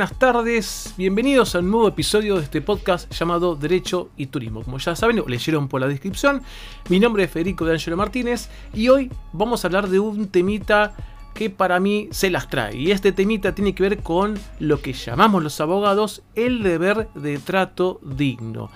buenas tardes. Bienvenidos a un nuevo episodio de este podcast llamado Derecho y Turismo. Como ya saben, o leyeron por la descripción, mi nombre es Federico de Martínez y hoy vamos a hablar de un temita que para mí se las trae. Y este temita tiene que ver con lo que llamamos los abogados el deber de trato digno.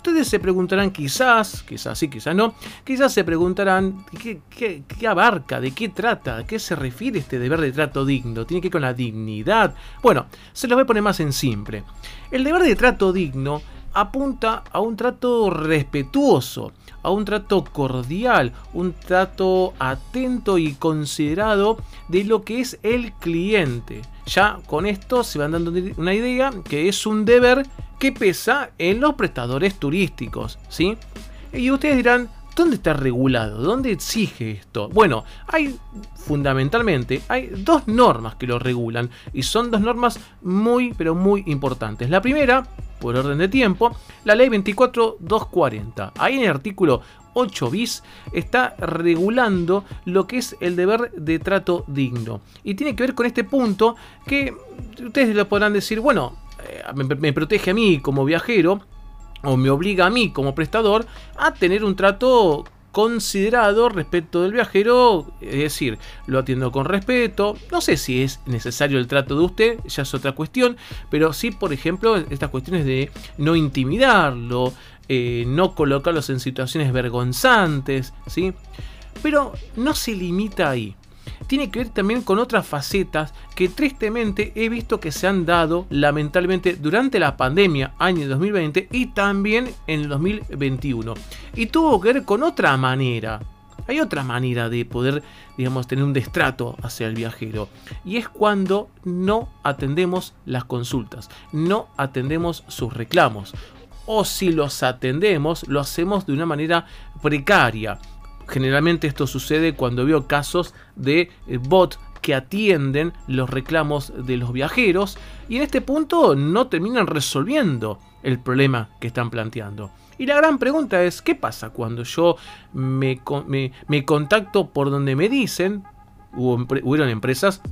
Ustedes se preguntarán quizás, quizás sí, quizás no, quizás se preguntarán ¿qué, abarca, de qué trata, a qué se refiere este deber de trato digno, tiene que ver con la dignidad. Bueno, se lo voy a poner más en simple. El deber de trato digno apunta a un trato respetuoso, a un trato cordial, un trato atento y considerado de lo que es el cliente. Ya con esto se van dando una idea que es un deber que pesa en los prestadores turísticos, ¿sí? Y ustedes dirán, ¿dónde está regulado? ¿Dónde exige esto? Bueno, hay fundamentalmente, hay dos normas que lo regulan y son dos normas muy, pero muy importantes. La primera, por orden de tiempo, la ley 24240. Ahí en el artículo 8 bis está regulando lo que es el deber de trato digno. Y tiene que ver con este punto que ustedes lo podrán decir, bueno, eh, me, protege a mí como viajero o me obliga a mí como prestador a tener un trato considerado respecto del viajero, es decir, lo atiendo con respeto, no sé si es necesario el trato de usted, ya es otra cuestión, pero sí, por ejemplo, estas cuestiones de no intimidarlo, eh, no colocarlos en situaciones vergonzantes, ¿sí? Pero no se limita ahí tiene que ver también con otras facetas que tristemente he visto que se han dado lamentablemente durante la pandemia año 2020 y también en el 2021. Y tuvo que ver con otra manera. Hay otra manera de poder, digamos, tener un destrato hacia el viajero. Y es cuando no atendemos las consultas, no atendemos sus reclamos. O si los atendemos, lo hacemos de una manera precaria Generalmente esto sucede cuando veo casos de eh, bot que atienden los reclamos de los viajeros y en este punto no terminan resolviendo el problema que están planteando. Y la gran pregunta es, ¿qué pasa cuando yo me, me, contacto por donde me dicen, hubo, hubieron empresas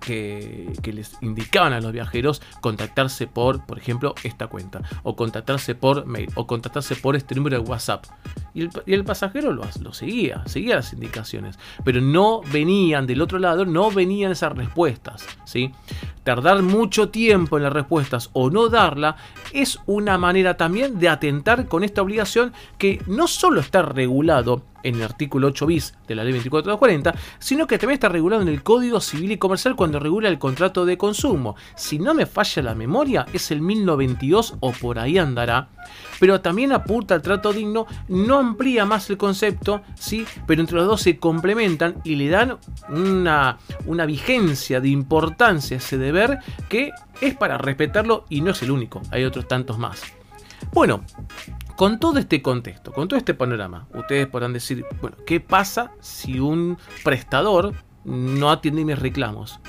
que, les indicaban a los viajeros contactarse por, por ejemplo, esta cuenta, o contactarse por mail, o contactarse por este número de WhatsApp. Y el, pasajero lo, lo, seguía, seguía las indicaciones, pero no venían del otro lado, no venían esas respuestas. ¿sí? Tardar mucho tiempo en las respuestas o no darla es una manera también de atentar con esta obligación que no solo está regulado en el artículo 8 bis de la ley 2440, sino que también está regulado en el Código Civil y Comercial cuando regula el contrato de consumo. Si no me falla la memoria, es el 1092 o por ahí andará. Pero también apunta al trato digno, no amplía más el concepto, ¿sí? pero entre los dos se complementan y le dan una, una vigencia de importancia a ese deber que es para respetarlo y no es el único, hay otros tantos más. Bueno, con todo este contexto, con todo este panorama, ustedes podrán decir, bueno, ¿qué pasa si un prestador no atiende mis reclamos?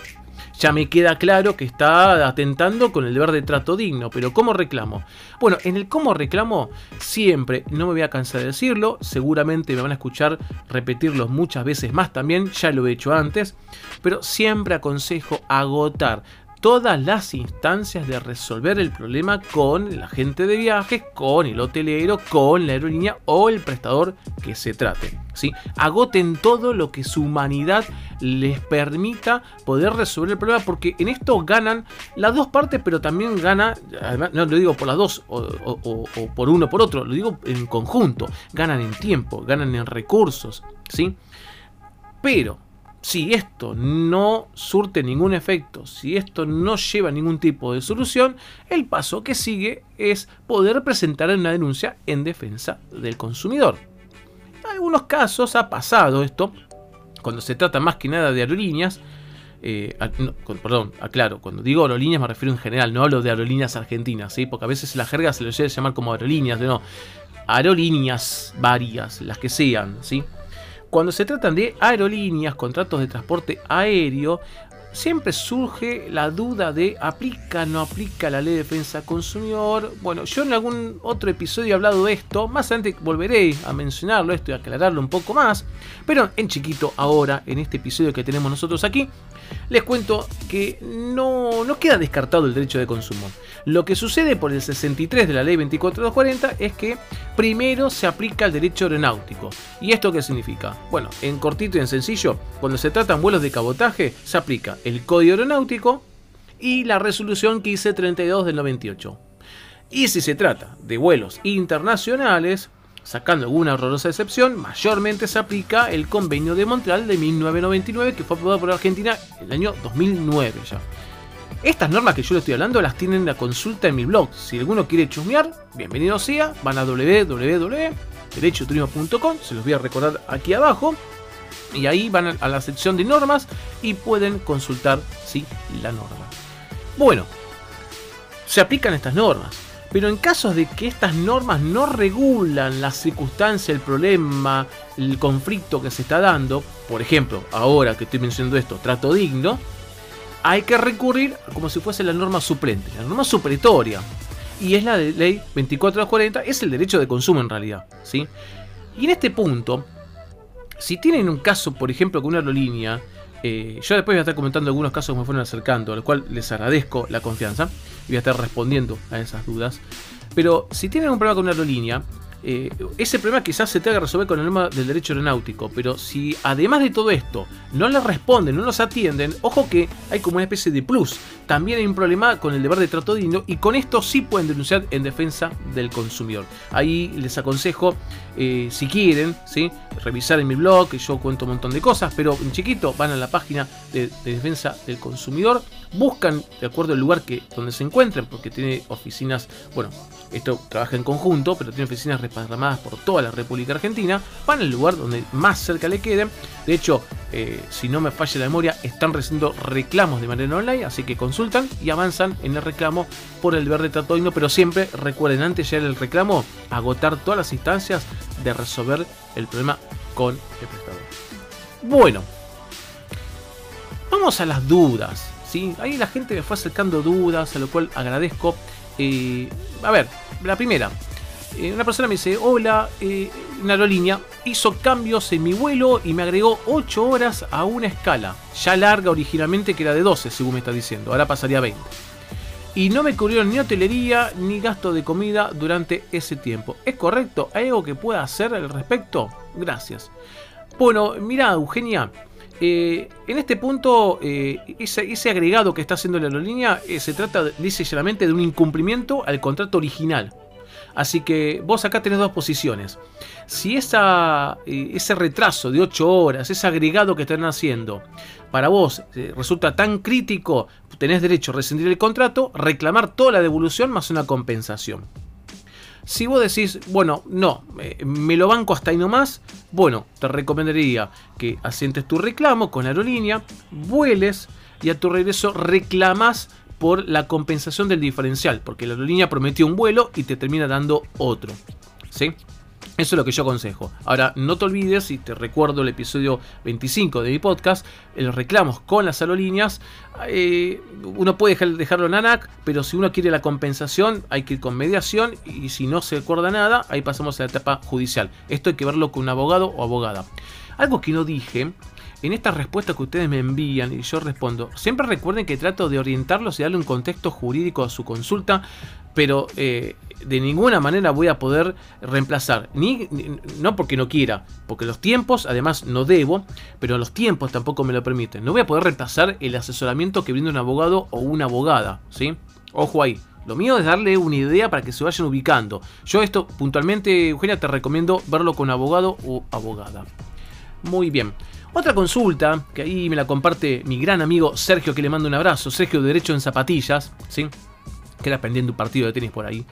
Ya me queda claro que está atentando con el deber de trato digno, pero ¿cómo reclamo? Bueno, en el cómo reclamo siempre, no me voy a cansar de decirlo, seguramente me van a escuchar repetirlo muchas veces más también, ya lo he hecho antes, pero siempre aconsejo agotar todas las instancias de resolver el problema con el agente de viajes, con el hotelero, con la aerolínea o el prestador que se trate. ¿sí? Agoten todo lo que su humanidad les permita poder resolver el problema, porque en esto ganan las dos partes, pero también gana, además, no lo digo por las dos o, o por uno o por otro, lo digo en conjunto, ganan en tiempo, ganan en recursos, ¿sí? Pero si esto no surte ningún efecto, si esto no lleva ningún tipo de solución, el paso que sigue es poder presentar una denuncia en defensa del consumidor. En algunos casos ha pasado esto, cuando se trata más que nada de aerolíneas, eh, perdón, aclaro, cuando digo aerolíneas me refiero en general, no hablo de aerolíneas argentinas, ¿sí? porque a veces la jerga se lo suele llamar como aerolíneas, no, aerolíneas varias, las que sean, ¿sí? Cuando se tratan de aerolíneas, contratos de transporte aéreo, siempre surge la duda de aplica o no aplica la ley de defensa consumidor. Bueno, yo en algún otro episodio he hablado de esto, más adelante volveré a mencionarlo esto y aclararlo un poco más, pero en chiquito ahora, en este episodio que tenemos nosotros aquí, les cuento que no, no queda descartado el derecho de consumo. Lo que sucede por el 63 de la ley 24240 es que primero se aplica el derecho aeronáutico. ¿Y esto qué significa? Bueno, en cortito y en sencillo, cuando se tratan vuelos de cabotaje, se aplica el Código Aeronáutico y la resolución 1532 del 98. Y si se trata de vuelos internacionales, sacando alguna horrorosa excepción, mayormente se aplica el Convenio de Montreal de 1999 que fue aprobado por Argentina en el año 2009 ya. Estas normas que yo le estoy hablando las tienen la consulta en mi blog. Si alguno quiere chusmear, bienvenido sea, van a www.derechoturismo.com, se los voy a recordar aquí abajo. Y ahí van a la sección de normas y pueden consultar sí, la norma. Bueno, se aplican estas normas. Pero en casos de que estas normas no regulan la circunstancia, el problema, el conflicto que se está dando, por ejemplo, ahora que estoy mencionando esto, trato digno, hay que recurrir como si fuese la norma suplente, la norma supletoria. Y es la de ley 2440, es el derecho de consumo en realidad. ¿sí? Y en este punto, si tienen un caso, por ejemplo, con una aerolínea, eh, yo después voy a estar comentando algunos casos que me fueron acercando, al cual les agradezco la confianza y voy a estar respondiendo a esas dudas. Pero si tienen un problema con una aerolínea, eh, ese problema quizás se tenga que resolver con el norma del derecho aeronáutico, pero si además de todo esto no les responden, no los atienden, ojo que hay como una especie de plus. También hay un problema con el deber de trato digno y con esto sí pueden denunciar en defensa del consumidor. Ahí les aconsejo, eh, si quieren, revisar en mi blog, que yo cuento un montón de cosas, pero en chiquito van a la página de, defensa del consumidor, buscan de acuerdo al lugar que, donde se encuentren, porque tiene oficinas, bueno, esto trabaja en conjunto, pero tiene oficinas reparramadas por toda la República Argentina. Van al lugar donde más cerca le queden. De hecho, eh, si no me falla la memoria, están recibiendo reclamos de manera online, así que consultan y avanzan en el reclamo por el verde trato Pero siempre recuerden, antes de llegar el reclamo, agotar todas las instancias de resolver el problema con el prestador. Bueno, vamos a las dudas. ¿Sí? Ahí la gente me fue acercando dudas, a lo cual agradezco. Eh, a ver, la primera. Eh, una persona me dice, hola, eh, una aerolínea hizo cambios en mi vuelo y me agregó 8 horas a una escala, ya larga originalmente que era de 12, según me está diciendo, ahora pasaría a 20. Y no me cubrieron ni hotelería ni gasto de comida durante ese tiempo. ¿Es correcto? ¿Hay algo que pueda hacer al respecto? Gracias. Bueno, mira, Eugenia, eh, en este punto, eh, ese, agregado que está haciendo la aerolínea eh, se trata, dice llanamente, de un incumplimiento al contrato original. Así que vos acá tenés dos posiciones. Si esa, ese retraso de 8 horas, ese agregado que están haciendo, para vos resulta tan crítico, tenés derecho a rescindir el contrato, reclamar toda la devolución más una compensación. Si vos decís, bueno, no, me lo banco hasta ahí nomás, bueno, te recomendaría que asientes tu reclamo con la aerolínea, vueles y a tu regreso reclamas por la compensación del diferencial, porque la aerolínea prometió un vuelo y te termina dando otro. ¿Sí? Eso es lo que yo aconsejo. Ahora, no te olvides, y te recuerdo el episodio 25 de mi podcast, los reclamos con las aerolíneas. Eh, uno puede dejarlo en ANAC, pero si uno quiere la compensación, hay que ir con mediación. Y si no se acuerda nada, ahí pasamos a la etapa judicial. Esto hay que verlo con un abogado o abogada. Algo que no dije en estas respuestas que ustedes me envían y yo respondo, siempre recuerden que trato de orientarlos y darle un contexto jurídico a su consulta, pero eh, de ninguna manera voy a poder reemplazar, ni, no porque no quiera, porque los tiempos, además no debo, pero los tiempos tampoco me lo permiten. No voy a poder reemplazar el asesoramiento que brinda un abogado o una abogada, ¿sí? Ojo ahí. Lo mío es darle una idea para que se vayan ubicando. Yo esto puntualmente, Eugenia, te recomiendo verlo con abogado o abogada. Muy bien. Otra consulta, que ahí me la comparte mi gran amigo Sergio, que le mando un abrazo. Sergio de Derecho en Zapatillas, ¿sí? Que era pendiente un partido de tenis por ahí.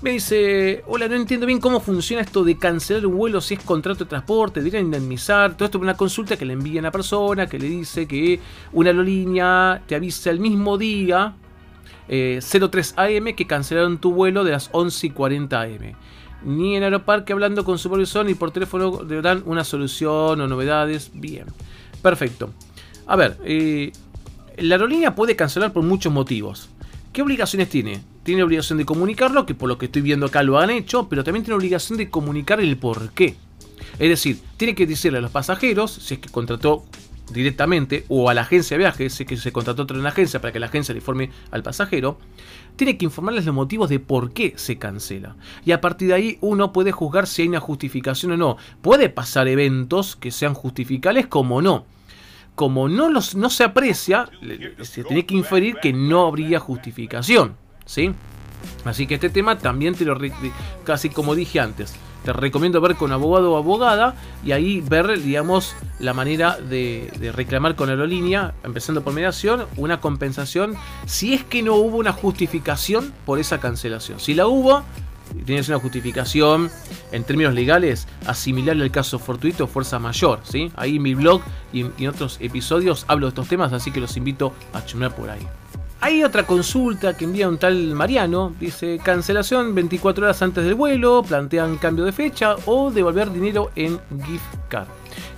Me dice, hola, no entiendo bien cómo funciona esto de cancelar un vuelo si es contrato de transporte, de indemnizar, todo esto es una consulta que le envía a una persona que le dice que una aerolínea te avisa el mismo día, 03 eh, AM, que cancelaron tu vuelo de las 11 y 40 AM. Ni en Aeroparque hablando con supervisor ni por teléfono le dan una solución o novedades. Bien, perfecto. A ver, eh, La aerolínea puede cancelar por muchos motivos. ¿Qué obligaciones tiene? Tiene obligación de comunicarlo, que por lo que estoy viendo acá lo han hecho, pero también tiene obligación de comunicar el por qué. Es decir, tiene que decirle a los pasajeros, si es que contrató directamente, o a la agencia de viajes, que se contrató otra agencia para que la agencia le informe al pasajero, tiene que informarles los motivos de por qué se cancela. Y a partir de ahí uno puede juzgar si hay una justificación o no. Puede pasar eventos que sean justificables como no. Como no, los, no se aprecia, se tiene que inferir que no habría justificación. ¿sí? Así que este tema también te lo... Casi como dije antes te recomiendo ver con abogado o abogada y ahí ver, digamos, la manera de, reclamar con aerolínea, empezando por mediación, una compensación si es que no hubo una justificación por esa cancelación. Si la hubo, tienes una justificación en términos legales asimilable al caso fortuito fuerza mayor. ¿sí? Ahí en mi blog y en, otros episodios hablo de estos temas, así que los invito a chumear por ahí. Hay otra consulta que envía un tal Mariano. Dice, cancelación 24 horas antes del vuelo, plantean cambio de fecha o devolver dinero en gift card.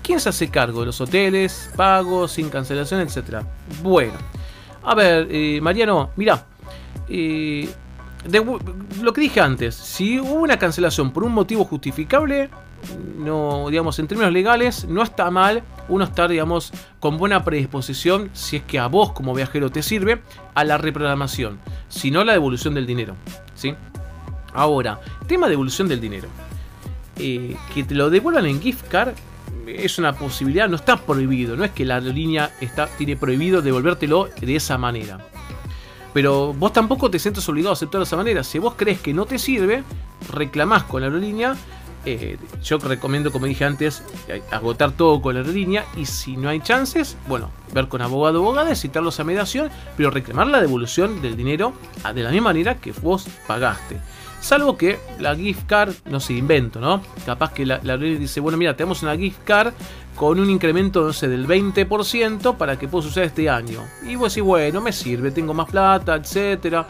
¿Quién se hace cargo de los hoteles, pagos, sin cancelación, etcétera? Bueno, a ver, eh, Mariano, mira, eh, lo que dije antes, si hubo una cancelación por un motivo justificable, no, digamos, en términos legales, no está mal uno estar, digamos, con buena predisposición, si es que a vos como viajero te sirve, a la reprogramación, si no la devolución del dinero. ¿sí? Ahora, tema de devolución del dinero. Eh, que te lo devuelvan en gift card es una posibilidad, no está prohibido, no es que la aerolínea está, tiene prohibido devolvértelo de esa manera. Pero vos tampoco te sientes obligado a aceptarlo de esa manera. Si vos crees que no te sirve, reclamás con la aerolínea eh, yo recomiendo, como dije antes, agotar todo con la línea y si no hay chances, bueno, ver con abogado o abogada, citarlos a mediación, pero reclamar la devolución del dinero de la misma manera que vos pagaste. Salvo que la gift card no se invento, ¿no? Capaz que la, la dice, bueno, mira, tenemos una gift card con un incremento, sé, del 20% para que pueda usar este año. Y vos decís, bueno, me sirve, tengo más plata, etcétera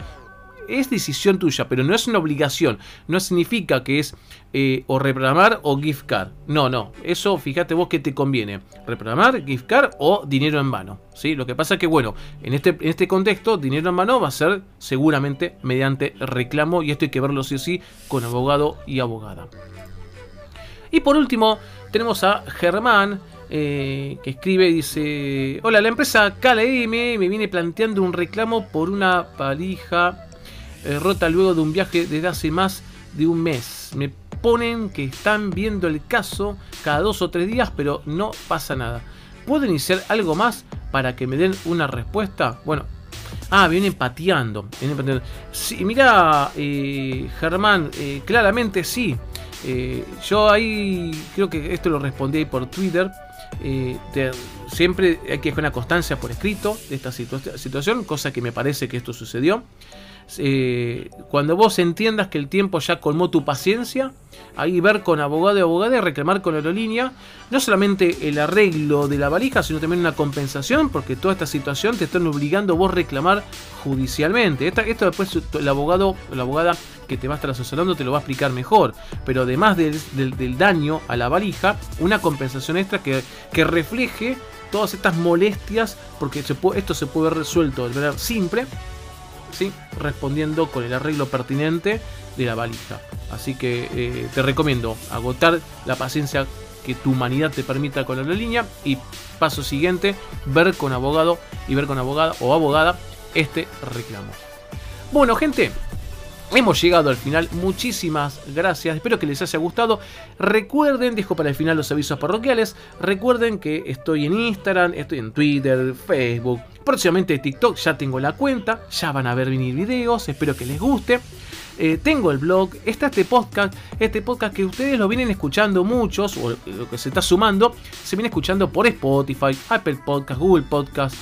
es decisión tuya, pero no es una obligación. No significa que es eh, o reprogramar o gift card. No, no. Eso fíjate vos que te conviene. Reprogramar, gift card o dinero en mano. ¿sí? Lo que pasa es que, bueno, en este, en este contexto, dinero en mano va a ser seguramente mediante reclamo y esto hay que verlo sí o sí con abogado y abogada. Y por último, tenemos a Germán. Eh, que escribe y dice: Hola, la empresa KLM me viene planteando un reclamo por una valija eh, rota luego de un viaje desde hace más de un mes. Me ponen que están viendo el caso cada dos o tres días, pero no pasa nada. ¿Puedo iniciar algo más para que me den una respuesta? Bueno, ah, vienen pateando. Sí, mira, eh, Germán, eh, claramente sí. yo ahí creo que esto lo respondí por Twitter. siempre hay que dejar una constancia por escrito de esta situación, cosa que me parece que esto sucedió. Eh, cuando vos entiendas que el tiempo ya colmó tu paciencia, ahí ver con abogado y abogada y reclamar con la aerolínea no solamente el arreglo de la valija, sino también una compensación, porque toda esta situación te están obligando a vos reclamar judicialmente. esto después el abogado la abogada que te va a estar asesorando te lo va a explicar mejor, pero además del, daño a la valija, una compensación extra que, que refleje todas estas molestias, porque esto se puede ver resuelto de manera simple respondiendo con el arreglo pertinente de la valija. Así que eh, te recomiendo agotar la paciencia que tu humanidad te permita con la línea y paso siguiente, ver con abogado y ver con abogada o abogada este reclamo. Bueno, gente, Hemos llegado al final, muchísimas gracias, espero que les haya gustado. Recuerden, dejo para el final los avisos parroquiales, recuerden que estoy en Instagram, estoy en Twitter, Facebook, próximamente TikTok, ya tengo la cuenta, ya van a ver venir videos, espero que les guste. Eh, tengo el blog, está este podcast, este podcast que ustedes lo vienen escuchando muchos, o lo que se está sumando, se viene escuchando por Spotify, Apple Podcast, Google Podcast,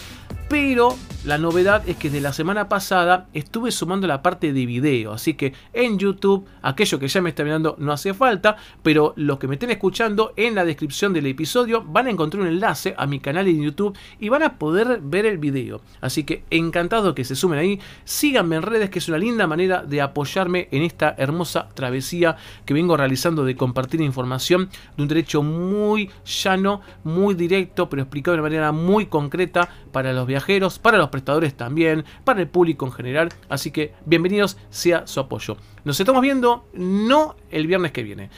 pero la novedad es que de la semana pasada estuve sumando la parte de video, así que en YouTube, aquello que ya me está mirando no hace falta, pero los que me estén escuchando en la descripción del episodio van a encontrar un enlace a mi canal en YouTube y van a poder ver el video. Así que encantado que se sumen ahí, síganme en redes que es una linda manera de apoyarme en esta hermosa travesía que vengo realizando de compartir información de un derecho muy llano, muy directo, pero explicado de una manera muy concreta para los viajeros, para los prestadores también, para el público en general. Así que bienvenidos sea su apoyo. Nos estamos viendo no el viernes que viene.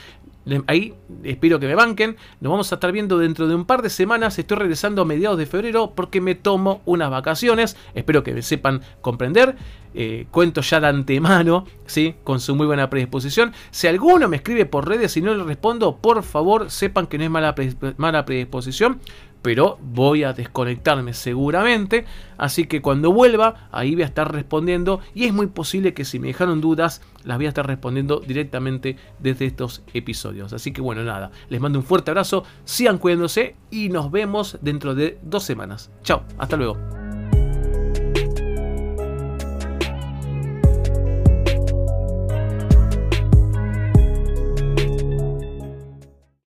Ahí espero que me banquen. Nos vamos a estar viendo dentro de un par de semanas. Estoy regresando a mediados de febrero porque me tomo unas vacaciones. Espero que me sepan comprender. Eh, cuento ya de antemano, ¿sí? con su muy buena predisposición. Si alguno me escribe por redes y no le respondo, por favor sepan que no es mala, mala predisposición pero voy a desconectarme seguramente, así que cuando vuelva ahí voy a estar respondiendo y es muy posible que si me dejaron dudas las voy a estar respondiendo directamente desde estos episodios. Así que bueno, nada, les mando un fuerte abrazo, sigan cuidándose y nos vemos dentro de dos semanas. Chao, hasta luego.